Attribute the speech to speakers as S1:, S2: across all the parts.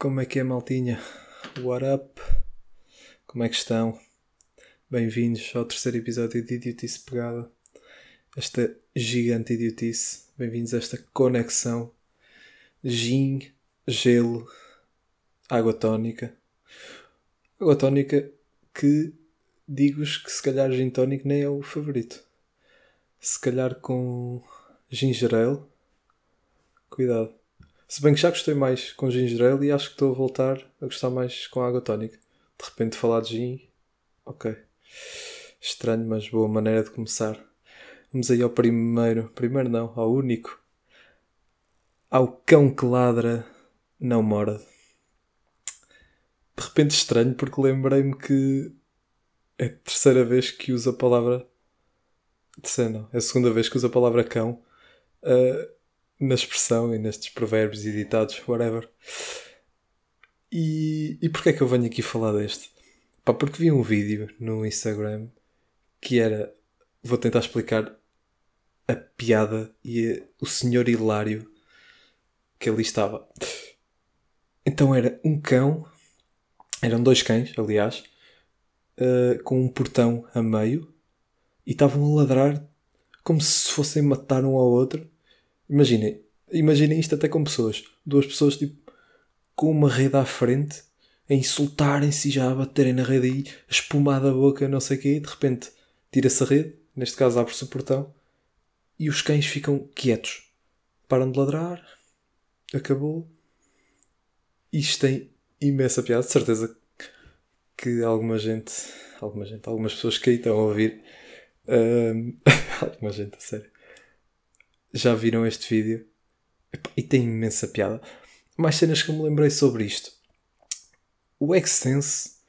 S1: Como é que é, maltinha? What up? Como é que estão? Bem-vindos ao terceiro episódio de Idiotice Pegada. Esta gigante idiotice. Bem-vindos a esta conexão. Gin, gelo, água tónica. Água tónica que digo-vos que se calhar gin tónico nem é o favorito. Se calhar com ginger ale. Cuidado. Se bem que já gostei mais com ginger ale e acho que estou a voltar a gostar mais com água tónica. De repente falar de gin, ok. Estranho, mas boa maneira de começar. Vamos aí ao primeiro. Primeiro não, ao único. Ao cão que ladra, não morde. De repente estranho porque lembrei-me que é a terceira vez que uso a palavra. Terceira não, é a segunda vez que uso a palavra cão. Uh, na expressão e nestes provérbios e ditados, whatever. E, e porquê é que eu venho aqui falar deste? Pá, porque vi um vídeo no Instagram que era. Vou tentar explicar a piada e a, o senhor hilário que ali estava. Então era um cão, eram dois cães, aliás, uh, com um portão a meio e estavam a ladrar como se fossem matar um ao outro Imaginem, imaginem isto até com pessoas. Duas pessoas tipo com uma rede à frente a insultarem-se e já a baterem na rede aí, a espumar da boca, não sei o quê, e de repente tira-se a rede, neste caso abre-se o portão, e os cães ficam quietos. Param de ladrar, acabou. Isto tem imensa piada, de certeza que alguma gente, alguma gente, algumas pessoas que aí estão a ouvir, um, alguma gente, a sério, já viram este vídeo e tem imensa piada. Mais cenas que eu me lembrei sobre isto. O Extense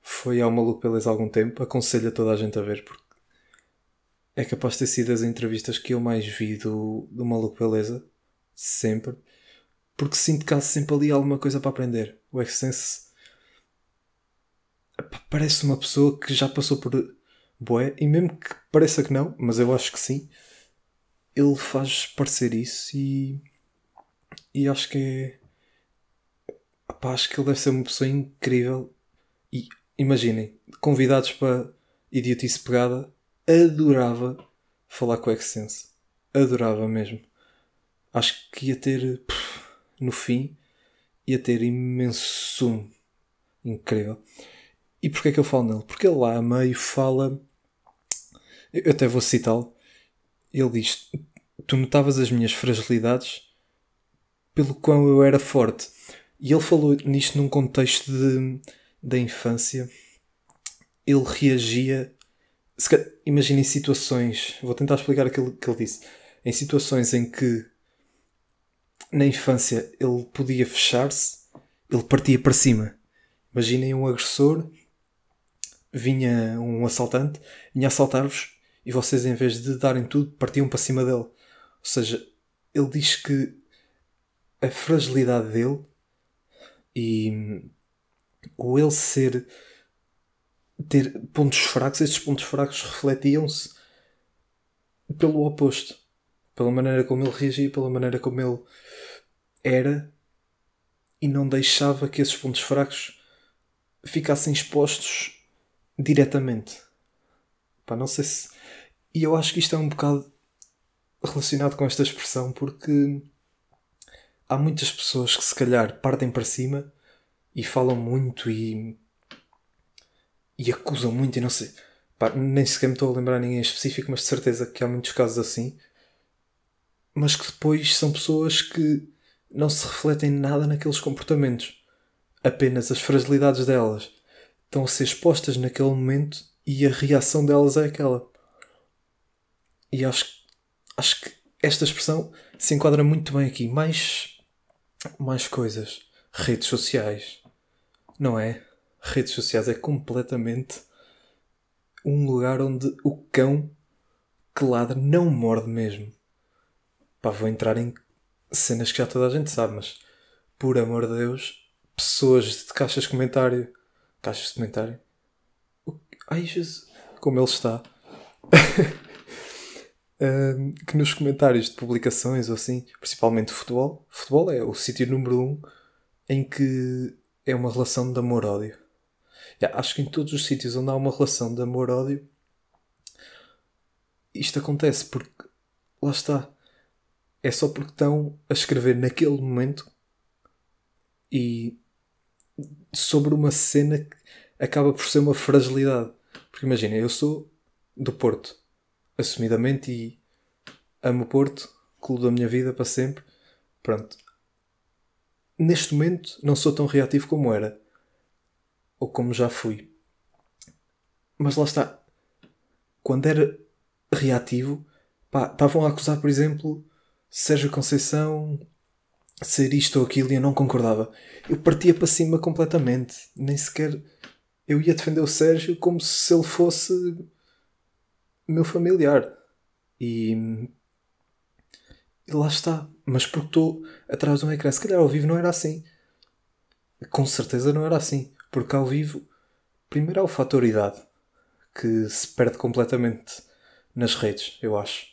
S1: foi ao Maluco Beleza há algum tempo. Aconselho a toda a gente a ver porque é capaz de ter sido as entrevistas que eu mais vi do, do Maluco Beleza. Sempre. Porque sinto que há sempre ali alguma coisa para aprender. O Extense parece uma pessoa que já passou por boé e mesmo que pareça que não, mas eu acho que sim ele faz parecer isso e, e acho que é. Epá, acho que ele deve ser uma pessoa incrível. E imaginem, convidados para Idiotice Pegada, adorava falar com o Excense. Adorava mesmo. Acho que ia ter, no fim, ia ter imenso sumo. Incrível. E porquê é que eu falo nele? Porque ele lá a meio fala. Eu até vou citá-lo. Ele diz: tu notavas as minhas fragilidades pelo quão eu era forte. E ele falou nisto num contexto de, da infância. Ele reagia. Imagina em situações. Vou tentar explicar aquilo que ele disse. Em situações em que na infância ele podia fechar-se, ele partia para cima. Imaginem um agressor, vinha um assaltante, vinha assaltar-vos e vocês, em vez de darem tudo, partiam para cima dele. Ou seja, ele diz que a fragilidade dele e o ele ser ter pontos fracos, esses pontos fracos refletiam-se pelo oposto, pela maneira como ele reagia, pela maneira como ele era e não deixava que esses pontos fracos ficassem expostos diretamente. Pá, não sei se. E eu acho que isto é um bocado relacionado com esta expressão porque há muitas pessoas que se calhar partem para cima e falam muito e, e acusam muito e não sei. Pá, nem sequer me estou a lembrar ninguém específico, mas de certeza que há muitos casos assim. Mas que depois são pessoas que não se refletem nada naqueles comportamentos. Apenas as fragilidades delas estão a ser expostas naquele momento e a reação delas é aquela. E acho que acho que esta expressão se enquadra muito bem aqui. Mais, mais coisas. Redes sociais. Não é? Redes sociais é completamente um lugar onde o cão que ladra não morde mesmo. Pá, vou entrar em cenas que já toda a gente sabe, mas por amor de Deus, pessoas de caixas de comentário. Caixas de comentário? Ai Jesus, como ele está. que nos comentários de publicações ou assim, principalmente futebol, futebol é o sítio número um em que é uma relação de amor-ódio. Acho que em todos os sítios onde há uma relação de amor-ódio, isto acontece porque lá está. É só porque estão a escrever naquele momento e sobre uma cena que acaba por ser uma fragilidade. Porque imagina, eu sou do Porto, assumidamente, e amo o Porto, clube da minha vida para sempre. Pronto. Neste momento não sou tão reativo como era. Ou como já fui. Mas lá está. Quando era reativo, pá, estavam a acusar, por exemplo, Sérgio Conceição ser isto ou aquilo e eu não concordava. Eu partia para cima completamente. Nem sequer. Eu ia defender o Sérgio como se ele fosse meu familiar. E. E lá está. Mas porque estou atrás de um ecrã. Se calhar ao vivo não era assim. Com certeza não era assim. Porque ao vivo, primeiro há o fator idade, que se perde completamente nas redes, eu acho.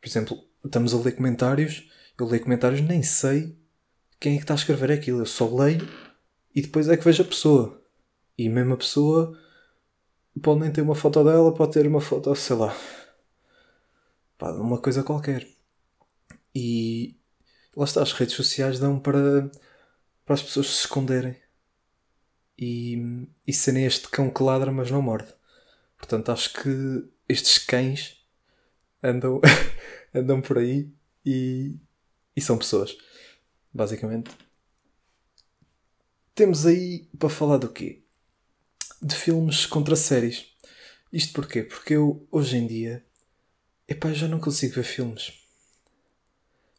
S1: Por exemplo, estamos a ler comentários, eu leio comentários, nem sei quem é que está a escrever aquilo. Eu só leio e depois é que vejo a pessoa. E mesmo a pessoa pode nem ter uma foto dela, pode ter uma foto, sei lá, pá, uma coisa qualquer. E lá está, as redes sociais dão para, para as pessoas se esconderem e, e serem este cão que ladra, mas não morde. Portanto, acho que estes cães andam, andam por aí e, e são pessoas basicamente. Temos aí para falar do quê? De filmes contra séries. Isto porquê? Porque eu, hoje em dia, epá, já não consigo ver filmes.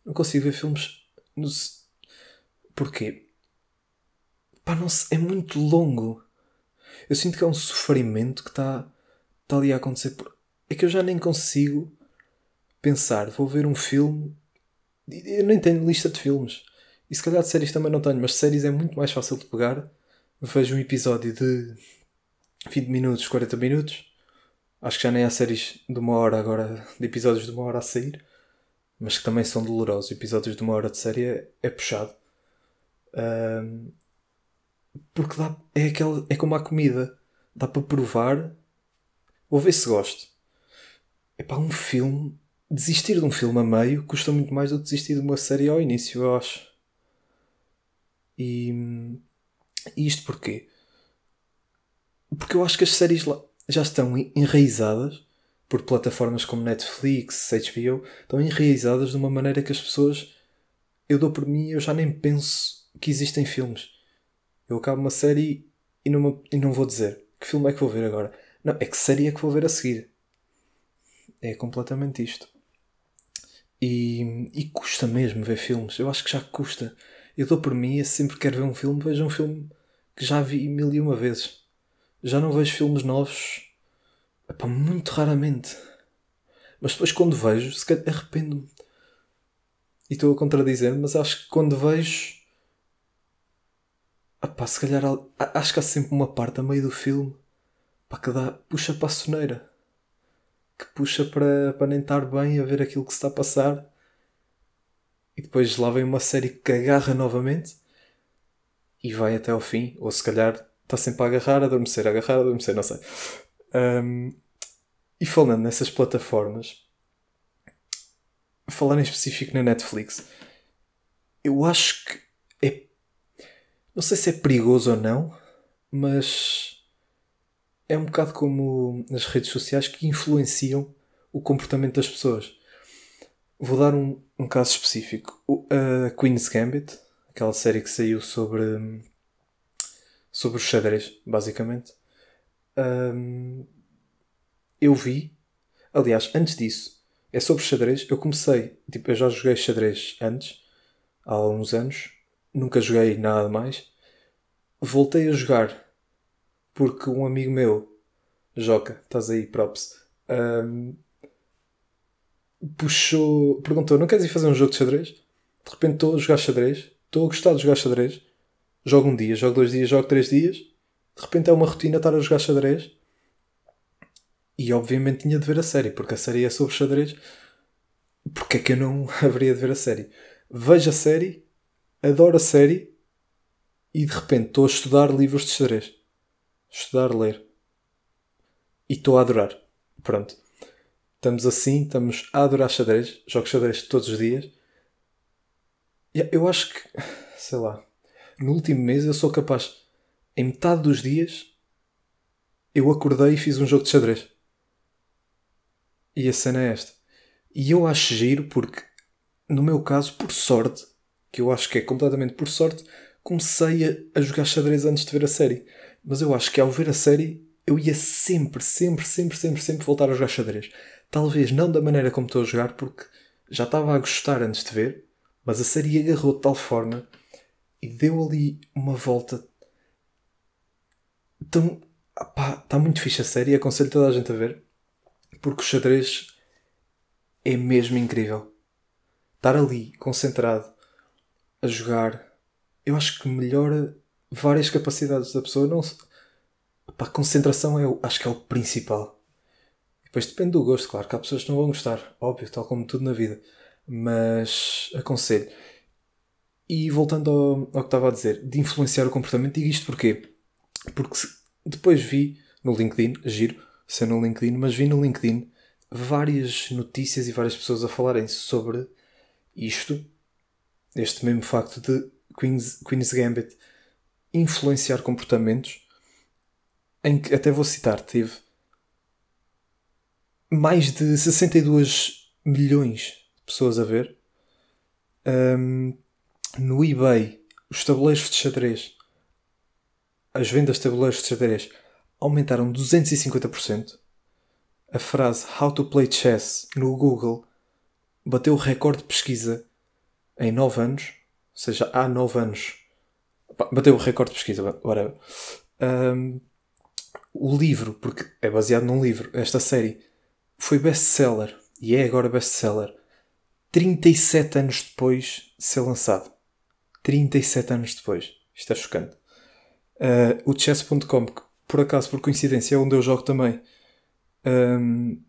S1: Não consigo ver filmes. No... Porquê? Pá, não sei, é muito longo. Eu sinto que é um sofrimento que está tá ali a acontecer. É que eu já nem consigo pensar, vou ver um filme. Eu nem tenho lista de filmes. E se calhar de séries também não tenho, mas séries é muito mais fácil de pegar. Vejo um episódio de 20 minutos, 40 minutos. Acho que já nem há séries de uma hora agora, de episódios de uma hora a sair. Mas que também são dolorosos. Episódios de uma hora de série é, é puxado. Um, porque dá, é, aquela, é como a comida. Dá para provar. Vou ver se gosto. É para um filme. Desistir de um filme a meio custa muito mais do que desistir de uma série ao início, eu acho. E, e isto porquê? Porque eu acho que as séries já estão enraizadas por plataformas como Netflix, HBO, estão enraizadas de uma maneira que as pessoas. Eu dou por mim eu já nem penso que existem filmes. Eu acabo uma série e não, e não vou dizer que filme é que vou ver agora. Não, é que série é que vou ver a seguir. É completamente isto. E, e custa mesmo ver filmes. Eu acho que já custa. Eu dou por mim, sempre que quero ver um filme, vejo um filme que já vi mil e uma vezes. Já não vejo filmes novos epá, muito raramente. Mas depois quando vejo, se calhar arrependo-me. E estou a contradizer, mas acho que quando vejo. Epá, se calhar acho que há sempre uma parte a meio do filme pá, que dá, puxa para a soneira. Que puxa para, para nem estar bem a ver aquilo que se está a passar e depois lá vem uma série que agarra novamente e vai até ao fim, ou se calhar está sempre a agarrar, a adormecer, a agarrar, a adormecer, não sei. Um, e falando nessas plataformas, falar em específico na Netflix, eu acho que é. Não sei se é perigoso ou não, mas é um bocado como as redes sociais que influenciam o comportamento das pessoas. Vou dar um, um caso específico. A Queen's Gambit, aquela série que saiu sobre, sobre o xadrez, basicamente. Um, eu vi. Aliás, antes disso, é sobre xadrez. Eu comecei, tipo, eu já joguei xadrez antes, há alguns anos. Nunca joguei nada mais. Voltei a jogar porque um amigo meu, Joca, estás aí, props, um, puxou, perguntou: Não queres ir fazer um jogo de xadrez? De repente estou a jogar xadrez, estou a gostar de jogar xadrez, jogo um dia, jogo dois dias, jogo três dias, de repente é uma rotina estar a jogar xadrez. E obviamente tinha de ver a série, porque a série é sobre xadrez. Porque é que eu não haveria de ver a série? Vejo a série, adoro a série, e de repente estou a estudar livros de xadrez. Estudar, ler. E estou a adorar. Pronto. Estamos assim, estamos a adorar xadrez. Jogo xadrez todos os dias. Eu acho que, sei lá, no último mês eu sou capaz, em metade dos dias, eu acordei e fiz um jogo de xadrez. E a cena é esta. E eu acho giro porque, no meu caso, por sorte, que eu acho que é completamente por sorte, comecei a, a jogar xadrez antes de ver a série. Mas eu acho que ao ver a série, eu ia sempre, sempre, sempre, sempre, sempre voltar a jogar xadrez. Talvez não da maneira como estou a jogar, porque já estava a gostar antes de ver, mas a série agarrou de tal forma e deu ali uma volta. Então, está muito fixe a série, aconselho toda a gente a ver, porque o xadrez é mesmo incrível. Estar ali, concentrado, a jogar, eu acho que melhora várias capacidades da pessoa. Não, pá, concentração é, acho que é o principal. Depois depende do gosto, claro, que há pessoas que não vão gostar, óbvio, tal como tudo na vida. Mas aconselho. E voltando ao, ao que estava a dizer, de influenciar o comportamento, digo isto porquê? Porque depois vi no LinkedIn, giro, ser no LinkedIn, mas vi no LinkedIn várias notícias e várias pessoas a falarem sobre isto, este mesmo facto de Queen's, Queen's Gambit influenciar comportamentos, em que até vou citar, teve mais de 62 milhões de pessoas a ver. Um, no eBay, os tabuleiros de xadrez, as vendas de tabuleiros de xadrez aumentaram 250%. A frase How to Play Chess no Google bateu o recorde de pesquisa em 9 anos, ou seja, há 9 anos. Bateu o recorde de pesquisa, whatever. Um, o livro, porque é baseado num livro, esta série, foi best-seller e é agora best-seller 37 anos depois de ser lançado. 37 anos depois. Isto é chocante. Uh, o chess.com, que por acaso, por coincidência, é onde eu jogo também, um,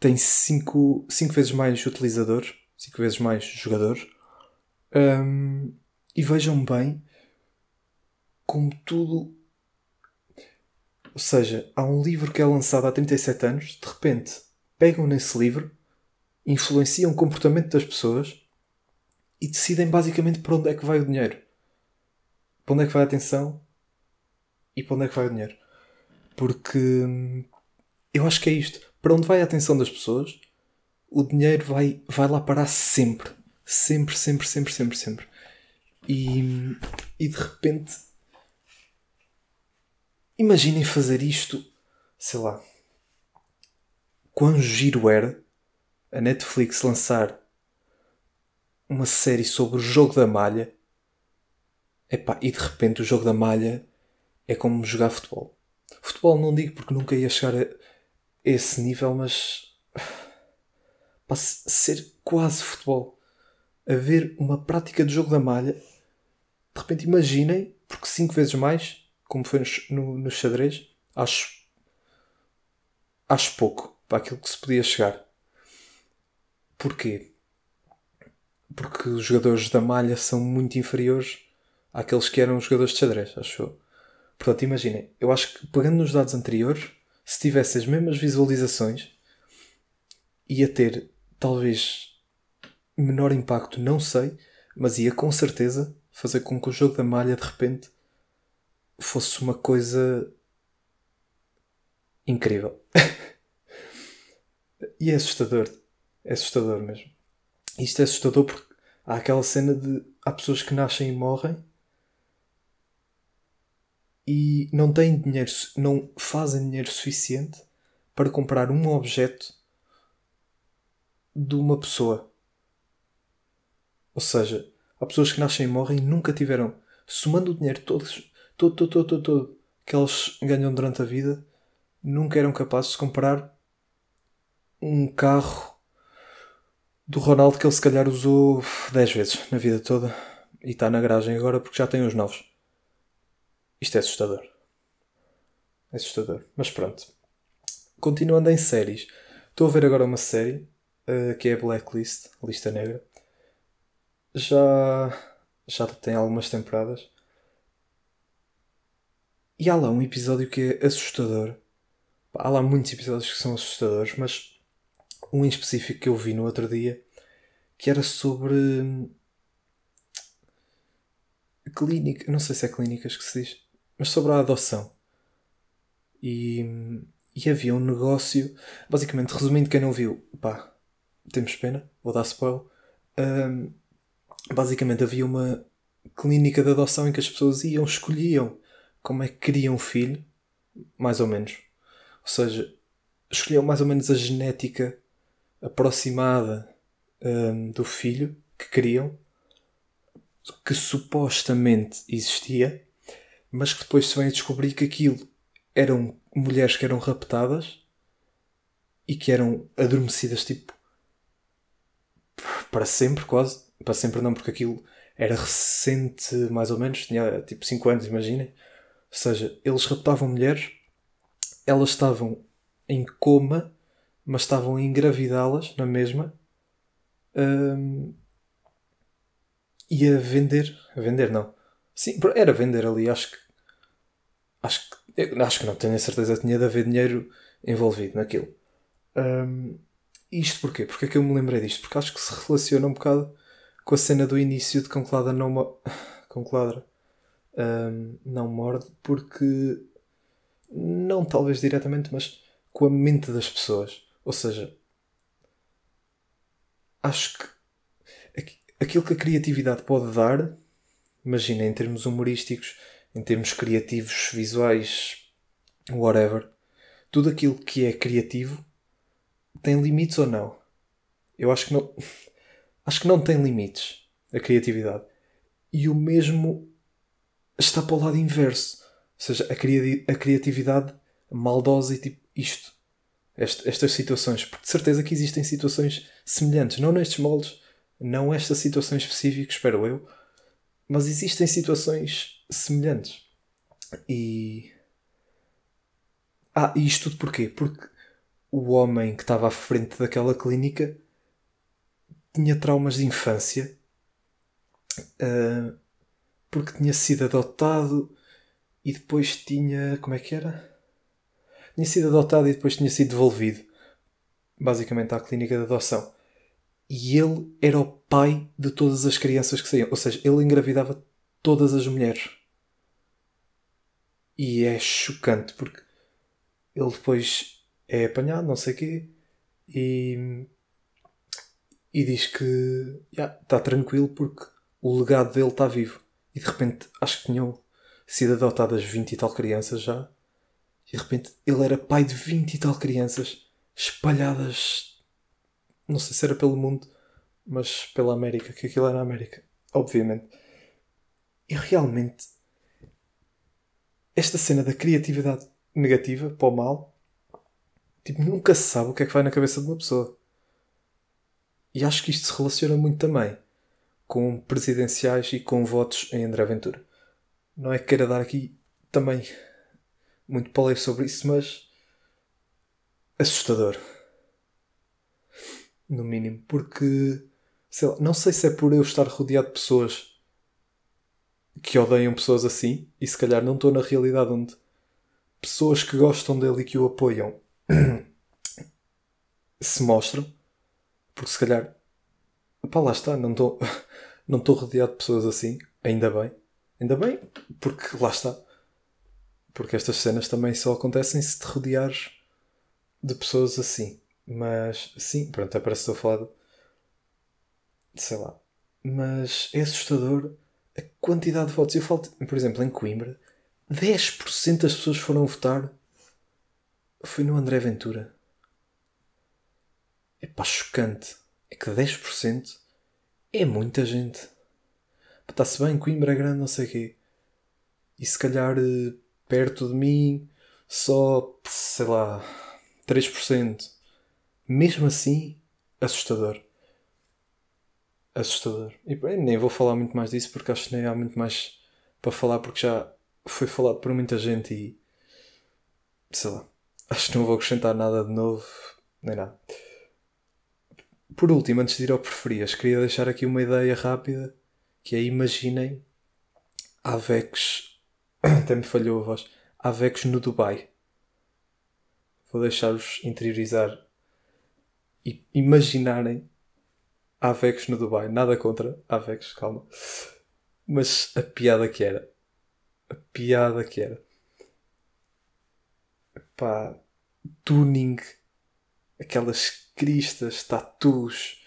S1: tem 5 vezes mais utilizadores, 5 vezes mais jogadores. Um, e vejam bem como tudo. Ou seja, há um livro que é lançado há 37 anos, de repente pegam nesse livro, influenciam o comportamento das pessoas e decidem basicamente para onde é que vai o dinheiro. Para onde é que vai a atenção e para onde é que vai o dinheiro. Porque hum, eu acho que é isto. Para onde vai a atenção das pessoas, o dinheiro vai, vai lá parar sempre. Sempre, sempre, sempre, sempre, sempre. E, e de repente. Imaginem fazer isto, sei lá. Quão giro era a Netflix lançar uma série sobre o jogo da malha. Epá, e de repente o jogo da malha é como jogar futebol. Futebol não digo porque nunca ia chegar a esse nível, mas para ser quase futebol. Haver uma prática de jogo da malha, de repente imaginem, porque 5 vezes mais, como foi no, no xadrez, acho, acho pouco para aquilo que se podia chegar. Porquê? Porque os jogadores da malha são muito inferiores àqueles que eram jogadores de xadrez, acho eu. Portanto, imaginem, eu acho que pegando nos dados anteriores, se tivesse as mesmas visualizações, ia ter talvez menor impacto, não sei, mas ia com certeza fazer com que o jogo da malha de repente fosse uma coisa incrível. e é assustador. É assustador mesmo. Isto é assustador porque há aquela cena de há pessoas que nascem e morrem e não têm dinheiro, não fazem dinheiro suficiente para comprar um objeto de uma pessoa. Ou seja, há pessoas que nascem e morrem e nunca tiveram, somando o dinheiro todos, todo, todo, todo, todo, todo que eles ganham durante a vida, nunca eram capazes de comprar um carro do Ronaldo que ele se calhar usou 10 vezes na vida toda e está na garagem agora porque já tem os novos. Isto é assustador. É assustador. Mas pronto. Continuando em séries. Estou a ver agora uma série uh, que é Blacklist, Lista Negra. Já, já tem algumas temporadas. E há lá um episódio que é assustador. Há lá muitos episódios que são assustadores, mas um em específico que eu vi no outro dia que era sobre clínica, não sei se é clínicas que se diz, mas sobre a adoção. E, e havia um negócio, basicamente, resumindo, quem não viu, pá, temos pena, vou dar spoiler. Um, basicamente, havia uma clínica de adoção em que as pessoas iam, escolhiam como é que queriam um filho, mais ou menos. Ou seja, escolhiam mais ou menos a genética aproximada um, do filho que queriam, que supostamente existia, mas que depois se vem a descobrir que aquilo eram mulheres que eram raptadas e que eram adormecidas tipo para sempre quase. Para sempre não porque aquilo era recente mais ou menos tinha tipo 5 anos imaginem. Ou seja eles raptavam mulheres elas estavam em coma mas estavam a engravidá-las na mesma um, e a vender a vender não sim era vender ali acho que acho que acho que não, tenho a certeza tinha de haver dinheiro envolvido naquilo. Um, isto porquê? Porque é que eu me lembrei disto? Porque acho que se relaciona um bocado com a cena do início de Conclada não, mo Concladra, um, não morde, porque não talvez diretamente, mas com a mente das pessoas. Ou seja, acho que aquilo que a criatividade pode dar, imagina em termos humorísticos, em termos criativos, visuais, whatever, tudo aquilo que é criativo tem limites ou não? Eu acho que não. Acho que não tem limites a criatividade. E o mesmo está para o lado inverso. Ou seja, a, cri a criatividade maldosa e tipo isto. Est estas situações. Porque de certeza que existem situações semelhantes. Não nestes moldes, não esta situação específica, espero eu. Mas existem situações semelhantes. E. Ah, e isto tudo porquê? Porque o homem que estava à frente daquela clínica tinha traumas de infância uh, porque tinha sido adotado e depois tinha. Como é que era? Tinha sido adotado e depois tinha sido devolvido basicamente à clínica de adoção. E ele era o pai de todas as crianças que saíam. Ou seja, ele engravidava todas as mulheres. E é chocante porque ele depois é apanhado, não sei o quê, e, e diz que está yeah, tranquilo porque o legado dele está vivo. E de repente acho que tinham sido adotadas 20 e tal crianças já. E de repente ele era pai de 20 e tal crianças espalhadas, não sei se era pelo mundo, mas pela América, que aquilo era a América, obviamente. E realmente esta cena da criatividade negativa para o mal, tipo, nunca se sabe o que é que vai na cabeça de uma pessoa. E acho que isto se relaciona muito também com presidenciais e com votos em André Ventura. Não é que queira dar aqui também muito para sobre isso, mas assustador. No mínimo, porque sei lá, não sei se é por eu estar rodeado de pessoas que odeiam pessoas assim, e se calhar não estou na realidade onde pessoas que gostam dele e que o apoiam se mostram, porque se calhar, pá, lá está, não estou não estou rodeado de pessoas assim, ainda bem, ainda bem, porque lá está, porque estas cenas também só acontecem se te rodeares de pessoas assim, mas sim, pronto, é parece que estou a falar de, sei lá, mas é assustador a quantidade de votos. Eu falo, por exemplo, em Coimbra, 10% das pessoas foram votar. Foi no André Ventura. É pá, chocante. É que 10% é muita gente. Está-se bem, Coimbra é grande, não sei o quê. E se calhar eh, perto de mim, só, sei lá, 3%. Mesmo assim, assustador assustador. E nem vou falar muito mais disso porque acho que nem há muito mais para falar porque já foi falado por muita gente e sei lá. Acho que não vou acrescentar nada de novo, nem nada. Por último, antes de ir ao preferias, queria deixar aqui uma ideia rápida que é imaginem Avex até me falhou a voz Avex no Dubai. Vou deixar-vos interiorizar e imaginarem Avex no Dubai. Nada contra Avex, calma. Mas a piada que era. A piada que era. Pá, tuning, aquelas cristas, tatus.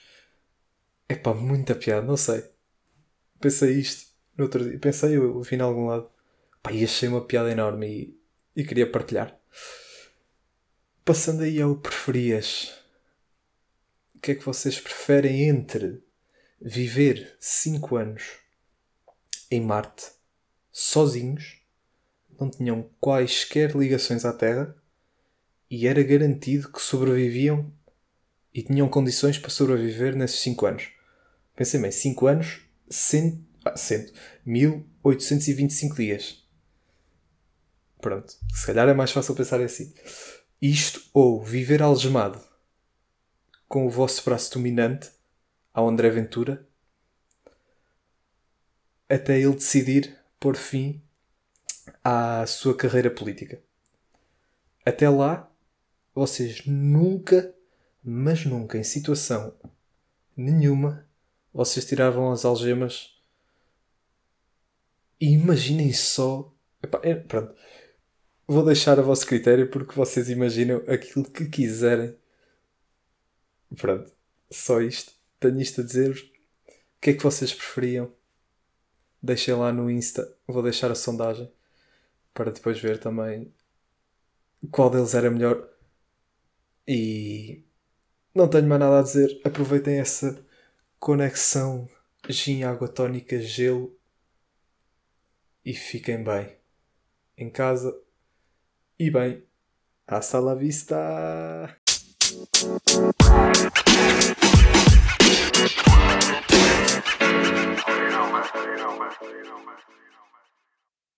S1: É pá, muita piada, não sei. Pensei isto no outro dia. Pensei, eu vi em algum lado. Pá, e achei uma piada enorme e, e queria partilhar. Passando aí ao preferias. O que é que vocês preferem entre viver 5 anos em Marte sozinhos, não tinham quaisquer ligações à Terra e era garantido que sobreviviam e tinham condições para sobreviver nesses 5 anos. Pensei bem, 5 anos, 100, ah, 100, 1825 dias. Pronto, se calhar é mais fácil pensar assim. Isto ou viver algemado com o vosso braço dominante ao André Ventura até ele decidir pôr fim à sua carreira política. Até lá, vocês nunca, mas nunca, em situação nenhuma, vocês tiravam as algemas e imaginem só. Epá, é, pronto. Vou deixar a vosso critério porque vocês imaginam aquilo que quiserem. Pronto. Só isto. Tenho isto a dizer-vos. O que é que vocês preferiam? Deixem lá no Insta. Vou deixar a sondagem para depois ver também qual deles era melhor. E não tenho mais nada a dizer. Aproveitem essa conexão gin, água tónica, gelo e fiquem bem em casa e bem, hasta la vista! you know, man. You know, man. You know, man.